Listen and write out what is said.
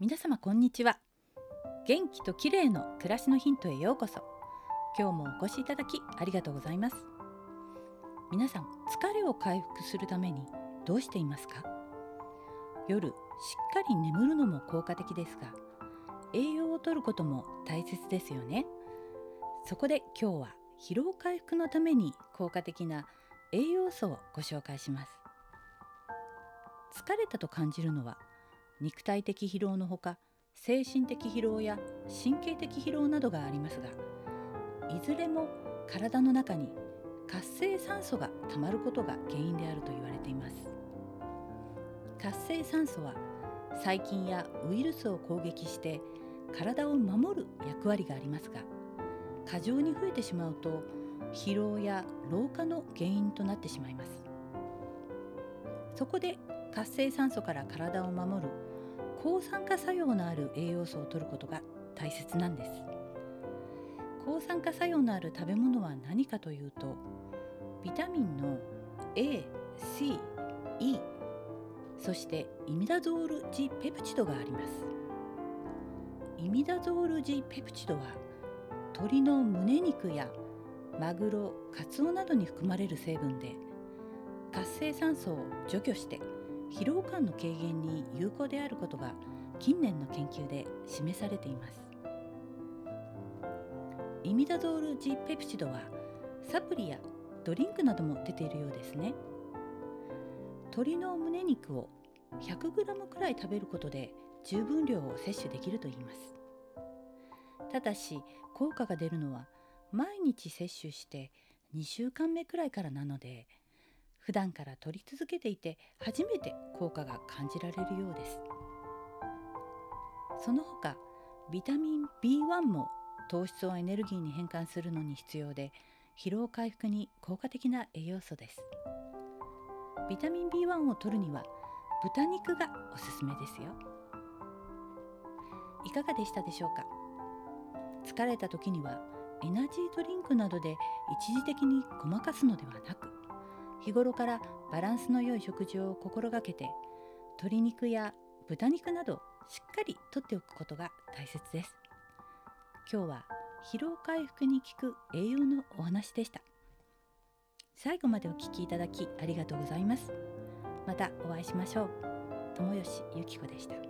皆様こんにちは。元気と綺麗の暮らしのヒントへようこそ。今日もお越しいただきありがとうございます。皆さん疲れを回復するためにどうしていますか？夜しっかり眠るのも効果的ですが栄養をとることも大切ですよね。そこで今日は疲労回復のために効果的な栄養素をご紹介します。疲れたと感じるのは肉体的疲労のほか精神的疲労や神経的疲労などがありますがいずれも体の中に活性酸素がたまることが原因であると言われています。活性酸素は細菌やウイルスを攻撃して体を守る役割がありますが過剰に増えてしまうと疲労や老化の原因となってしまいます。そこで活性酸素から体を守る抗酸化作用のある栄養素を摂ることが大切なんです。抗酸化作用のある食べ物は何かというとビタミンの A、C、E そしてイミダゾール G ペプチドがあります。イミダゾール G ペプチドは鶏の胸肉やマグロ、カツオなどに含まれる成分で活性酸素を除去して疲労感の軽減に有効であることが近年の研究で示されています。イミダゾール G ペプチドはサプリやドリンクなども出ているようですね。鶏の胸肉を 100g くらい食べることで十分量を摂取できるといいます。ただし効果が出るのは毎日摂取して2週間目くらいからなので普段から取り続けていて初めて効果が感じられるようです。その他ビタミン B1 も糖質をエネルギーに変換するのに必要で疲労回復に効果的な栄養素です。ビタミン B1 を摂るには豚肉がおすすめですよ。いかがでしたでしょうか？疲れた時にはエナジードリンクなどで一時的にごまかすのではなく日頃からバランスの良い食事を心がけて鶏肉や豚肉などしっかりとっておくことが大切です。今日は疲労回復に効く栄養のお話でした。最後までお聞きいただきありがとうございます。またお会いしましょう。友吉ゆき子でした。